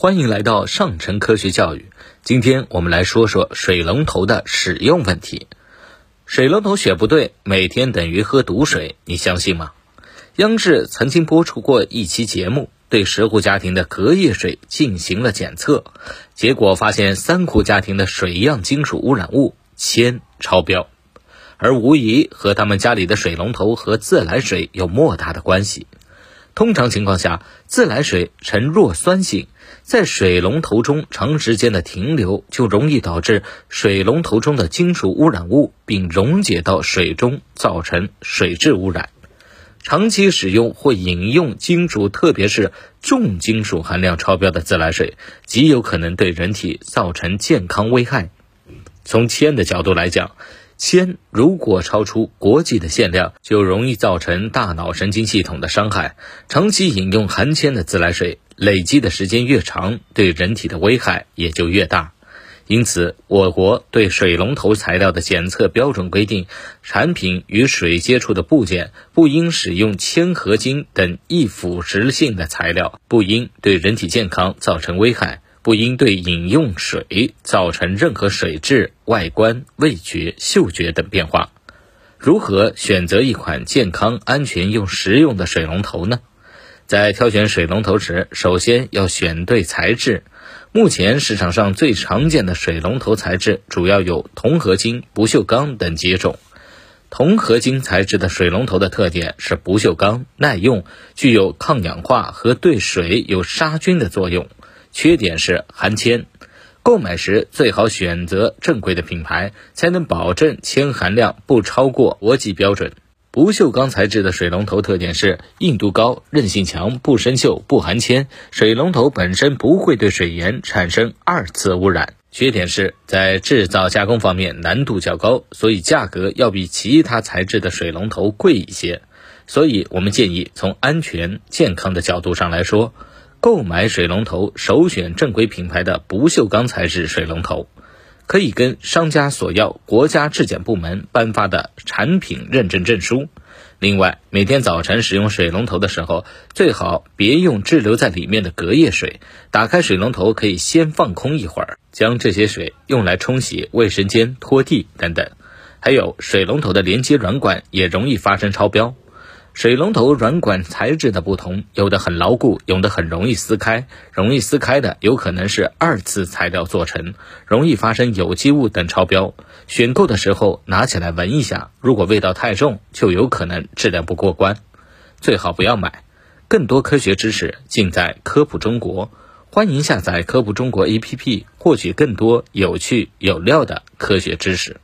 欢迎来到上城科学教育。今天我们来说说水龙头的使用问题。水龙头选不对，每天等于喝毒水，你相信吗？央视曾经播出过一期节目，对十户家庭的隔夜水进行了检测，结果发现三户家庭的水样金属污染物铅超标，而无疑和他们家里的水龙头和自来水有莫大的关系。通常情况下，自来水呈弱酸性，在水龙头中长时间的停留，就容易导致水龙头中的金属污染物并溶解到水中，造成水质污染。长期使用或饮用金属，特别是重金属含量超标的自来水，极有可能对人体造成健康危害。从铅的角度来讲，铅如果超出国际的限量，就容易造成大脑神经系统的伤害。长期饮用含铅的自来水，累积的时间越长，对人体的危害也就越大。因此，我国对水龙头材料的检测标准规定，产品与水接触的部件不应使用铅合金等易腐蚀性的材料，不应对人体健康造成危害。不应对饮用水造成任何水质、外观、味觉、嗅觉等变化。如何选择一款健康、安全又实用的水龙头呢？在挑选水龙头时，首先要选对材质。目前市场上最常见的水龙头材质主要有铜合金、不锈钢等几种。铜合金材质的水龙头的特点是不锈钢、耐用，具有抗氧化和对水有杀菌的作用。缺点是含铅，购买时最好选择正规的品牌，才能保证铅含量不超过国际标准。不锈钢材质的水龙头特点是硬度高、韧性强、不生锈、不含铅。水龙头本身不会对水源产生二次污染。缺点是在制造加工方面难度较高，所以价格要比其他材质的水龙头贵一些。所以我们建议从安全健康的角度上来说。购买水龙头，首选正规品牌的不锈钢材质水龙头，可以跟商家索要国家质检部门颁发的产品认证证书。另外，每天早晨使用水龙头的时候，最好别用滞留在里面的隔夜水。打开水龙头可以先放空一会儿，将这些水用来冲洗卫生间、拖地等等。还有，水龙头的连接软管也容易发生超标。水龙头软管材质的不同，有的很牢固，有的很容易撕开。容易撕开的有可能是二次材料做成，容易发生有机物等超标。选购的时候拿起来闻一下，如果味道太重，就有可能质量不过关，最好不要买。更多科学知识尽在科普中国，欢迎下载科普中国 APP，获取更多有趣有料的科学知识。